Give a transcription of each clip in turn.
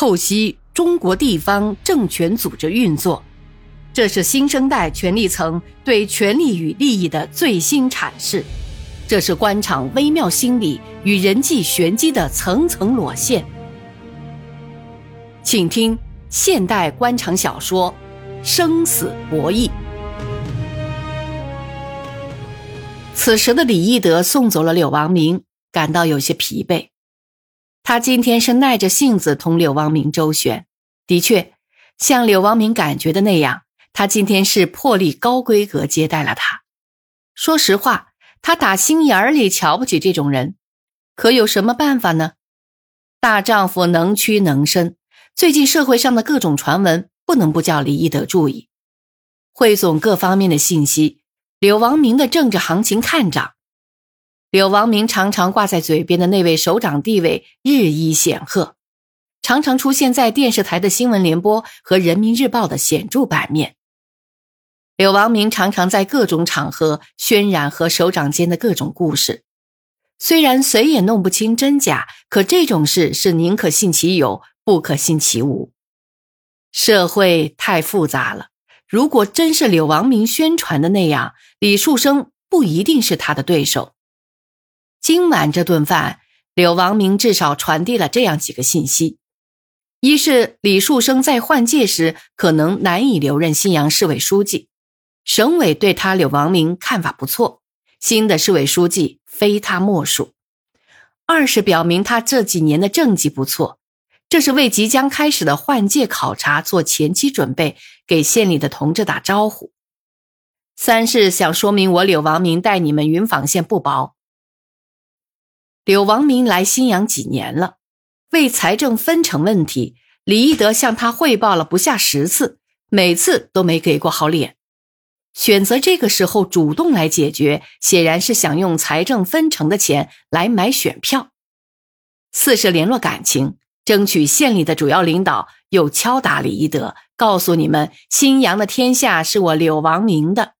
透析中国地方政权组织运作，这是新生代权力层对权力与利益的最新阐释，这是官场微妙心理与人际玄机的层层裸现。请听现代官场小说《生死博弈》。此时的李义德送走了柳王明，感到有些疲惫。他今天是耐着性子同柳王明周旋，的确，像柳王明感觉的那样，他今天是破例高规格接待了他。说实话，他打心眼里瞧不起这种人，可有什么办法呢？大丈夫能屈能伸，最近社会上的各种传闻，不能不叫李义德注意，汇总各方面的信息。柳王明的政治行情看涨，柳王明常常挂在嘴边的那位首长地位日益显赫，常常出现在电视台的新闻联播和人民日报的显著版面。柳王明常常在各种场合渲染和首长间的各种故事，虽然谁也弄不清真假，可这种事是宁可信其有，不可信其无。社会太复杂了。如果真是柳王明宣传的那样，李树生不一定是他的对手。今晚这顿饭，柳王明至少传递了这样几个信息：一是李树生在换届时可能难以留任信阳市委书记，省委对他柳王明看法不错，新的市委书记非他莫属；二是表明他这几年的政绩不错。这是为即将开始的换届考察做前期准备，给县里的同志打招呼。三是想说明我柳王明待你们云纺县不薄。柳王明来新阳几年了，为财政分成问题，李义德向他汇报了不下十次，每次都没给过好脸。选择这个时候主动来解决，显然是想用财政分成的钱来买选票。四是联络感情。争取县里的主要领导又敲打李一德，告诉你们新阳的天下是我柳王明的。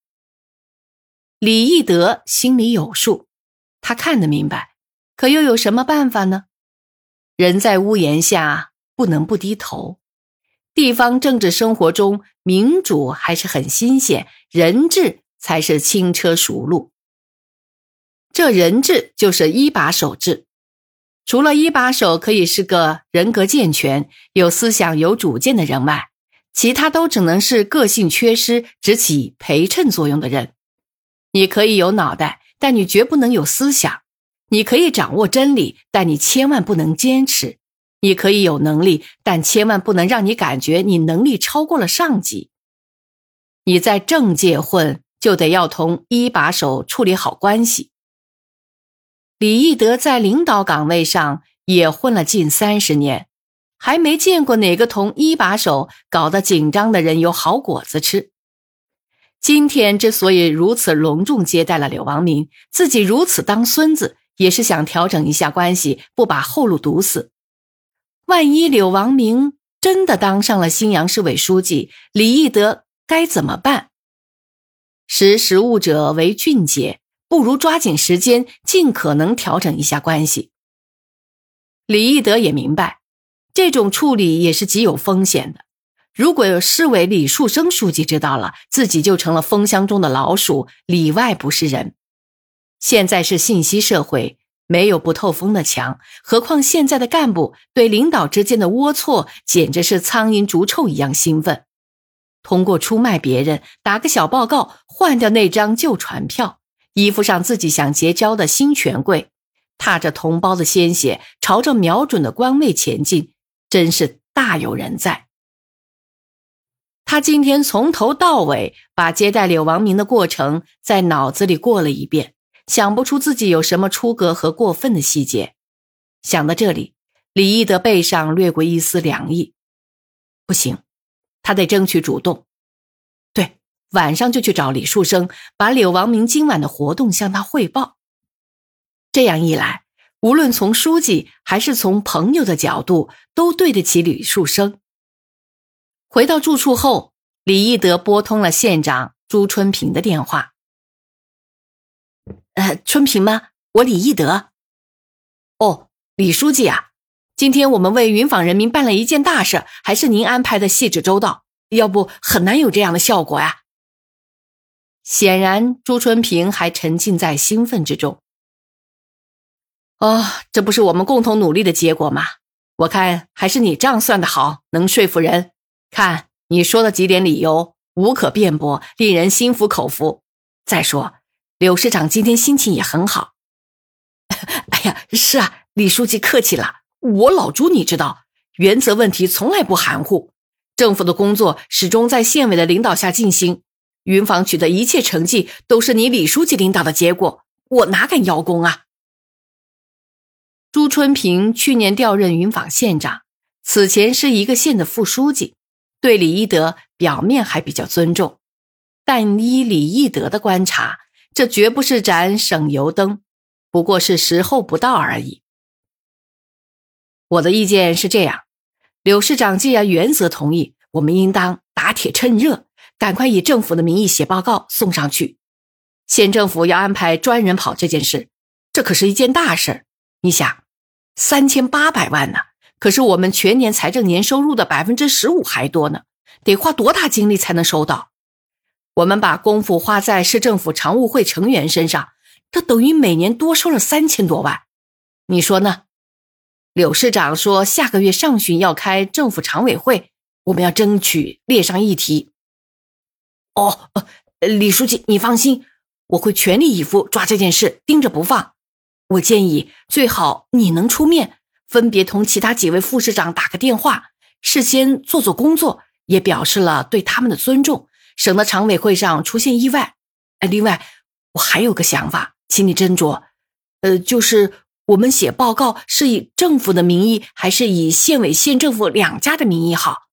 李义德心里有数，他看得明白，可又有什么办法呢？人在屋檐下，不能不低头。地方政治生活中，民主还是很新鲜，人治才是轻车熟路。这人治就是一把手制。除了一把手可以是个人格健全、有思想、有主见的人外，其他都只能是个性缺失、只起陪衬作用的人。你可以有脑袋，但你绝不能有思想；你可以掌握真理，但你千万不能坚持；你可以有能力，但千万不能让你感觉你能力超过了上级。你在政界混，就得要同一把手处理好关系。李义德在领导岗位上也混了近三十年，还没见过哪个同一把手搞得紧张的人有好果子吃。今天之所以如此隆重接待了柳王明，自己如此当孙子，也是想调整一下关系，不把后路堵死。万一柳王明真的当上了新阳市委书记，李义德该怎么办？识时务者为俊杰。不如抓紧时间，尽可能调整一下关系。李义德也明白，这种处理也是极有风险的。如果有市委李树生书记知道了，自己就成了蜂箱中的老鼠，里外不是人。现在是信息社会，没有不透风的墙。何况现在的干部对领导之间的龌龊，简直是苍蝇逐臭一样兴奋。通过出卖别人，打个小报告，换掉那张旧传票。依附上自己想结交的新权贵，踏着同胞的鲜血，朝着瞄准的官位前进，真是大有人在。他今天从头到尾把接待柳王明的过程在脑子里过了一遍，想不出自己有什么出格和过分的细节。想到这里，李毅的背上掠过一丝凉意。不行，他得争取主动。对晚上就去找李树生，把柳王明今晚的活动向他汇报。这样一来，无论从书记还是从朋友的角度，都对得起李树生。回到住处后，李义德拨通了县长朱春平的电话。“春平吗？我李义德。哦，李书记啊，今天我们为云坊人民办了一件大事，还是您安排的细致周到，要不很难有这样的效果呀。显然，朱春平还沉浸在兴奋之中。哦，这不是我们共同努力的结果吗？我看还是你账算的好，能说服人。看你说的几点理由，无可辩驳，令人心服口服。再说，柳市长今天心情也很好。哎呀，是啊，李书记客气了。我老朱，你知道，原则问题从来不含糊。政府的工作始终在县委的领导下进行，云坊取得一切成绩都是你李书记领导的结果，我哪敢邀功啊？朱春平去年调任云坊县长，此前是一个县的副书记，对李一德表面还比较尊重，但依李一德的观察，这绝不是盏省油灯。不过是时候不到而已。我的意见是这样：柳市长既然原则同意，我们应当打铁趁热，赶快以政府的名义写报告送上去。县政府要安排专人跑这件事，这可是一件大事。你想，三千八百万呢，可是我们全年财政年收入的百分之十五还多呢，得花多大精力才能收到？我们把功夫花在市政府常务会成员身上。这等于每年多收了三千多万，你说呢？柳市长说下个月上旬要开政府常委会，我们要争取列上议题。哦，李书记，你放心，我会全力以赴抓这件事，盯着不放。我建议最好你能出面，分别同其他几位副市长打个电话，事先做做工作，也表示了对他们的尊重，省得常委会上出现意外。哎，另外我还有个想法。请你斟酌，呃，就是我们写报告是以政府的名义，还是以县委、县政府两家的名义好？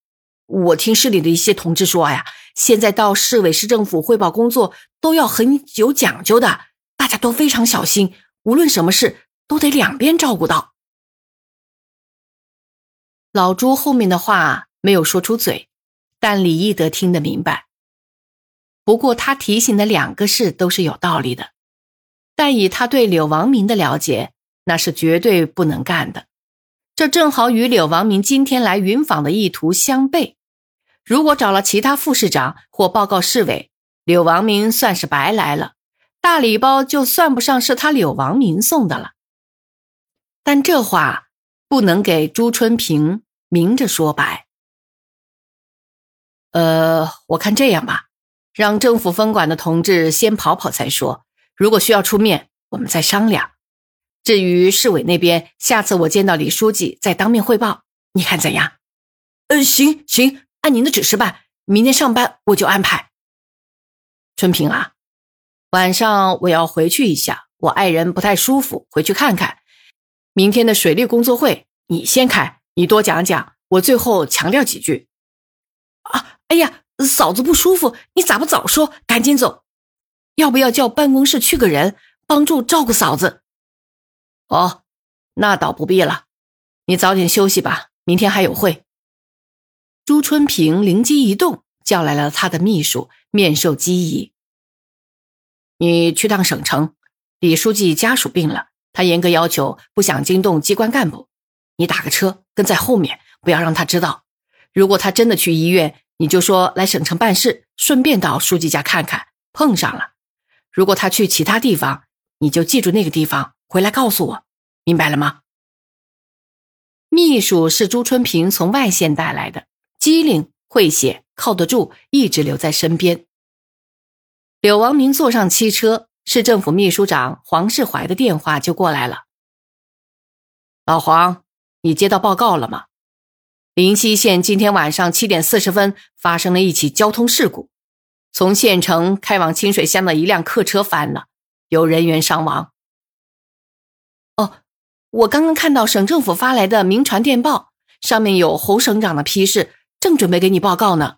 我听市里的一些同志说呀，现在到市委、市政府汇报工作都要很有讲究的，大家都非常小心，无论什么事都得两边照顾到。老朱后面的话没有说出嘴，但李义德听得明白。不过他提醒的两个事都是有道理的。但以他对柳王明的了解，那是绝对不能干的。这正好与柳王明今天来云访的意图相悖。如果找了其他副市长或报告市委，柳王明算是白来了，大礼包就算不上是他柳王明送的了。但这话不能给朱春平明着说白。呃，我看这样吧，让政府分管的同志先跑跑再说。如果需要出面，我们再商量。至于市委那边，下次我见到李书记再当面汇报，你看怎样？嗯，行行，按您的指示办。明天上班我就安排。春平啊，晚上我要回去一下，我爱人不太舒服，回去看看。明天的水利工作会你先开，你多讲讲，我最后强调几句。啊，哎呀，嫂子不舒服，你咋不早说？赶紧走。要不要叫办公室去个人帮助照顾嫂子？哦，那倒不必了，你早点休息吧，明天还有会。朱春平灵机一动，叫来了他的秘书，面授机宜：“你去趟省城，李书记家属病了，他严格要求不想惊动机关干部，你打个车跟在后面，不要让他知道。如果他真的去医院，你就说来省城办事，顺便到书记家看看，碰上了。”如果他去其他地方，你就记住那个地方，回来告诉我，明白了吗？秘书是朱春平从外县带来的，机灵会写，靠得住，一直留在身边。柳王明坐上汽车，市政府秘书长黄世怀的电话就过来了。老黄，你接到报告了吗？临溪县今天晚上七点四十分发生了一起交通事故。从县城开往清水乡的一辆客车翻了，有人员伤亡。哦，我刚刚看到省政府发来的明传电报，上面有侯省长的批示，正准备给你报告呢。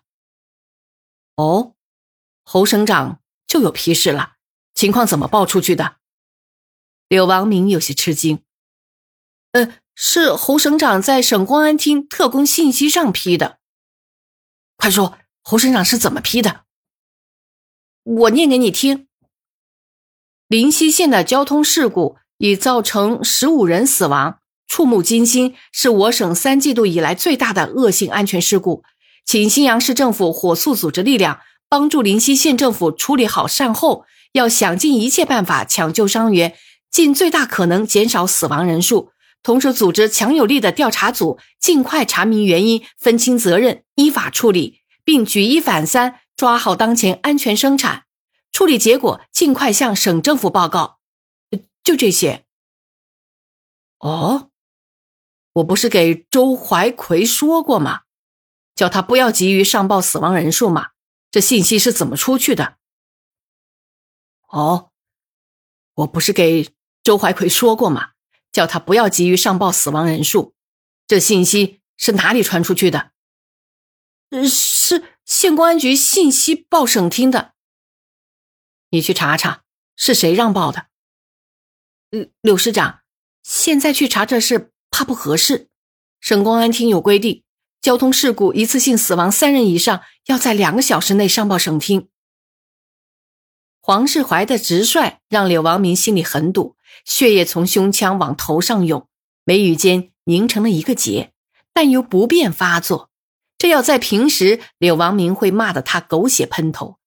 哦，侯省长就有批示了，情况怎么报出去的？柳王明有些吃惊。呃，是侯省长在省公安厅特工信息上批的。快说，侯省长是怎么批的？我念给你听。临西县的交通事故已造成十五人死亡，触目惊心，是我省三季度以来最大的恶性安全事故，请新阳市政府火速组织力量，帮助临西县政府处理好善后，要想尽一切办法抢救伤员，尽最大可能减少死亡人数。同时，组织强有力的调查组，尽快查明原因，分清责任，依法处理，并举一反三，抓好当前安全生产。处理结果尽快向省政府报告。就这些。哦，我不是给周怀奎说过吗？叫他不要急于上报死亡人数嘛。这信息是怎么出去的？哦，我不是给周怀奎说过吗？叫他不要急于上报死亡人数，这信息是哪里传出去的？是县公安局信息报省厅的。你去查查是谁让报的。柳市长，现在去查这事怕不合适。省公安厅有规定，交通事故一次性死亡三人以上，要在两个小时内上报省厅。黄世怀的直率让柳王明心里很堵。血液从胸腔往头上涌，眉宇间凝成了一个结，但又不便发作。这要在平时，柳王明会骂得他狗血喷头，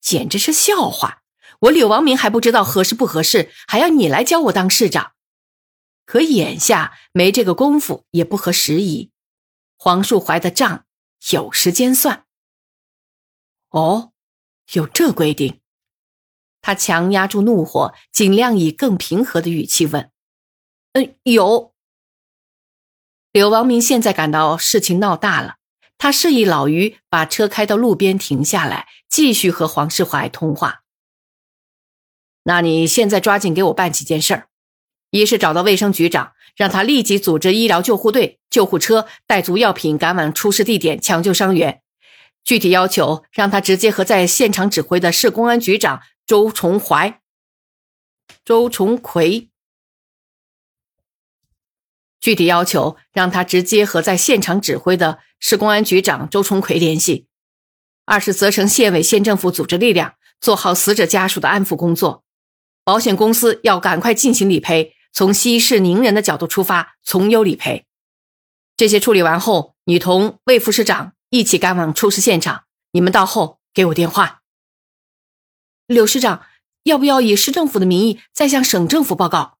简直是笑话。我柳王明还不知道合适不合适，还要你来教我当市长。可眼下没这个功夫，也不合时宜。黄树怀的账有时间算。哦，有这规定。他强压住怒火，尽量以更平和的语气问：“嗯，有。”柳王明现在感到事情闹大了，他示意老于把车开到路边停下来，继续和黄世怀通话。那你现在抓紧给我办几件事儿：一是找到卫生局长，让他立即组织医疗救护队、救护车，带足药品赶往出事地点抢救伤员；具体要求让他直接和在现场指挥的市公安局长。周崇怀、周崇奎，具体要求让他直接和在现场指挥的市公安局长周崇奎联系。二是责成县委县政府组织力量，做好死者家属的安抚工作。保险公司要赶快进行理赔，从息事宁人的角度出发，从优理赔。这些处理完后，你同魏副市长一起赶往出事现场。你们到后给我电话。柳市长，要不要以市政府的名义再向省政府报告？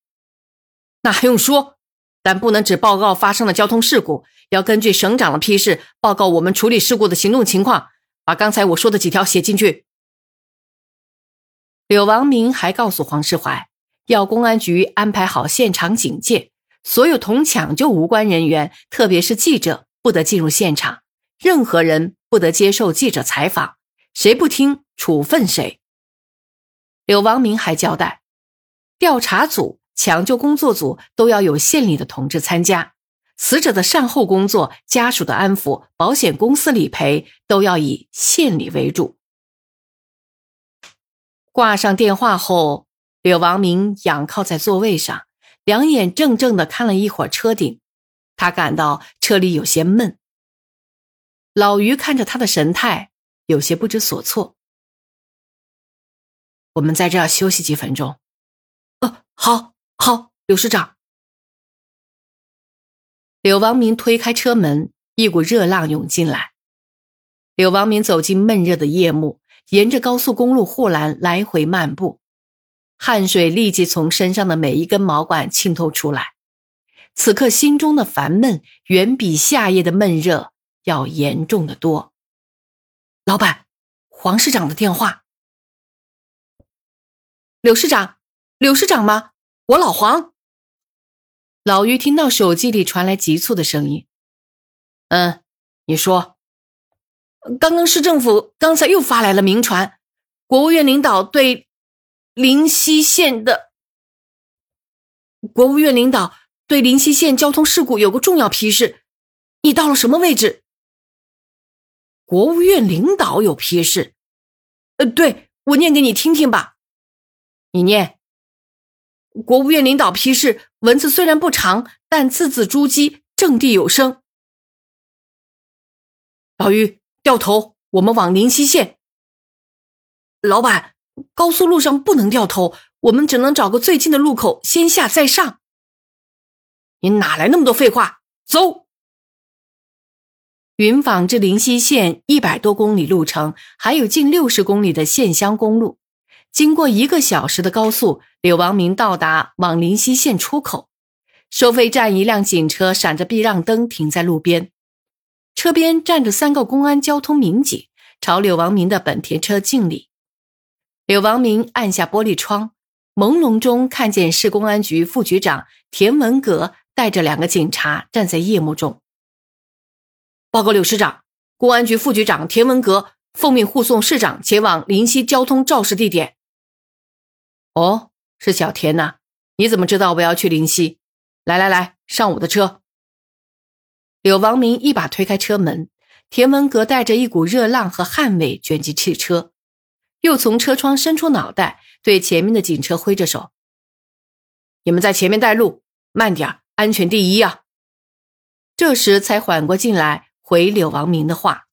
那还用说？但不能只报告发生了交通事故，要根据省长的批示报告我们处理事故的行动情况。把刚才我说的几条写进去。柳王明还告诉黄世怀，要公安局安排好现场警戒，所有同抢救无关人员，特别是记者，不得进入现场，任何人不得接受记者采访，谁不听，处分谁。柳王明还交代，调查组、抢救工作组都要有县里的同志参加，死者的善后工作、家属的安抚、保险公司理赔都要以县里为主。挂上电话后，柳王明仰靠在座位上，两眼怔怔的看了一会儿车顶，他感到车里有些闷。老于看着他的神态，有些不知所措。我们在这儿休息几分钟。哦，好，好，柳市长。柳王明推开车门，一股热浪涌进来。柳王明走进闷热的夜幕，沿着高速公路护栏来回漫步，汗水立即从身上的每一根毛管浸透出来。此刻心中的烦闷远比夏夜的闷热要严重的多。老板，黄市长的电话。柳市长，柳市长吗？我老黄。老于听到手机里传来急促的声音。嗯，你说。刚刚市政府刚才又发来了明传，国务院领导对临溪县的国务院领导对临溪县交通事故有个重要批示。你到了什么位置？国务院领导有批示？呃，对我念给你听听吧。你念，国务院领导批示，文字虽然不长，但字字珠玑，掷地有声。老于，掉头，我们往临溪县。老板，高速路上不能掉头，我们只能找个最近的路口，先下再上。你哪来那么多废话？走！云坊至临溪县一百多公里路程，还有近六十公里的县乡公路。经过一个小时的高速，柳王明到达往临溪县出口。收费站一辆警车闪着避让灯停在路边，车边站着三个公安交通民警，朝柳王明的本田车敬礼。柳王明按下玻璃窗，朦胧中看见市公安局副局长田文革带着两个警察站在夜幕中。报告柳市长，公安局副局长田文革奉命护送市长前往临溪交通肇事地点。哦，是小田呐，你怎么知道我要去灵溪？来来来，上我的车。柳王明一把推开车门，田文革带着一股热浪和汗味卷进汽车。又从车窗伸出脑袋，对前面的警车挥着手：“你们在前面带路，慢点，安全第一啊！”这时才缓过劲来，回柳王明的话。